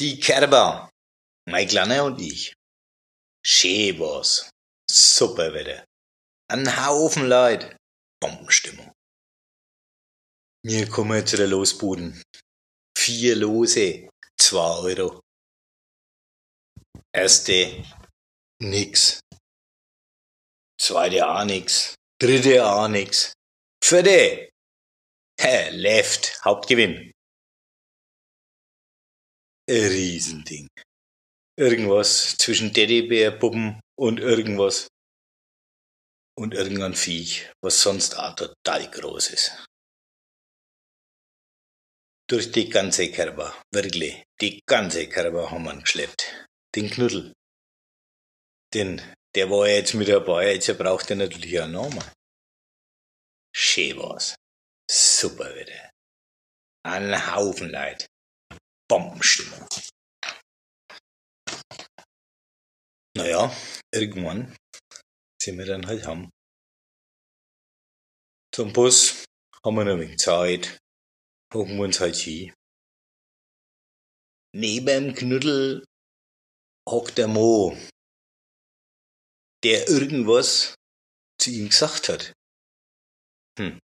Die Kerber, mein Kleiner und ich. Schön war's. Super Wetter. Ein Haufen Leid. Bombenstimmung. Wir kommen zu der Losbuden. Vier Lose, zwei Euro. Erste, nix. Zweite auch nix. Dritte auch nix. Vierte, Left, Hauptgewinn. Riesending. Irgendwas zwischen Teddybärpuppen und irgendwas. Und irgendein Viech, was sonst auch total groß ist. Durch die ganze Kerber, wirklich, die ganze Kerber haben wir geschleppt. Den Knuddel. Denn der war ja jetzt mit dabei, jetzt braucht er natürlich einen Namen. Schön war's. Super Wetter. Ein Haufen Leid. Bombenstimmung. Irgendwann sind wir dann halt heim. Zum Bus haben wir noch ein wenig Zeit, hocken wir uns halt hin. Neben dem Knuddel hockt der Mo, der irgendwas zu ihm gesagt hat. Hm.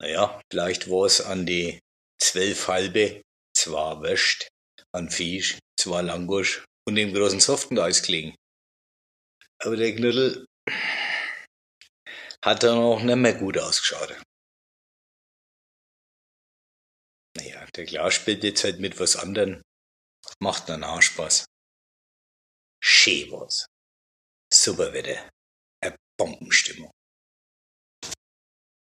Naja, vielleicht war es an die zwölf halbe, zwei Wäscht, an Fisch, zwei Langosch und dem großen Softeneis gelegen. Aber der Knuddel hat dann auch nicht mehr gut ausgeschaut. Naja, der Klaus spielt jetzt halt mit was anderem. Macht dann auch Spaß. Schön war's. Super Wetter. Eine Bombenstimmung.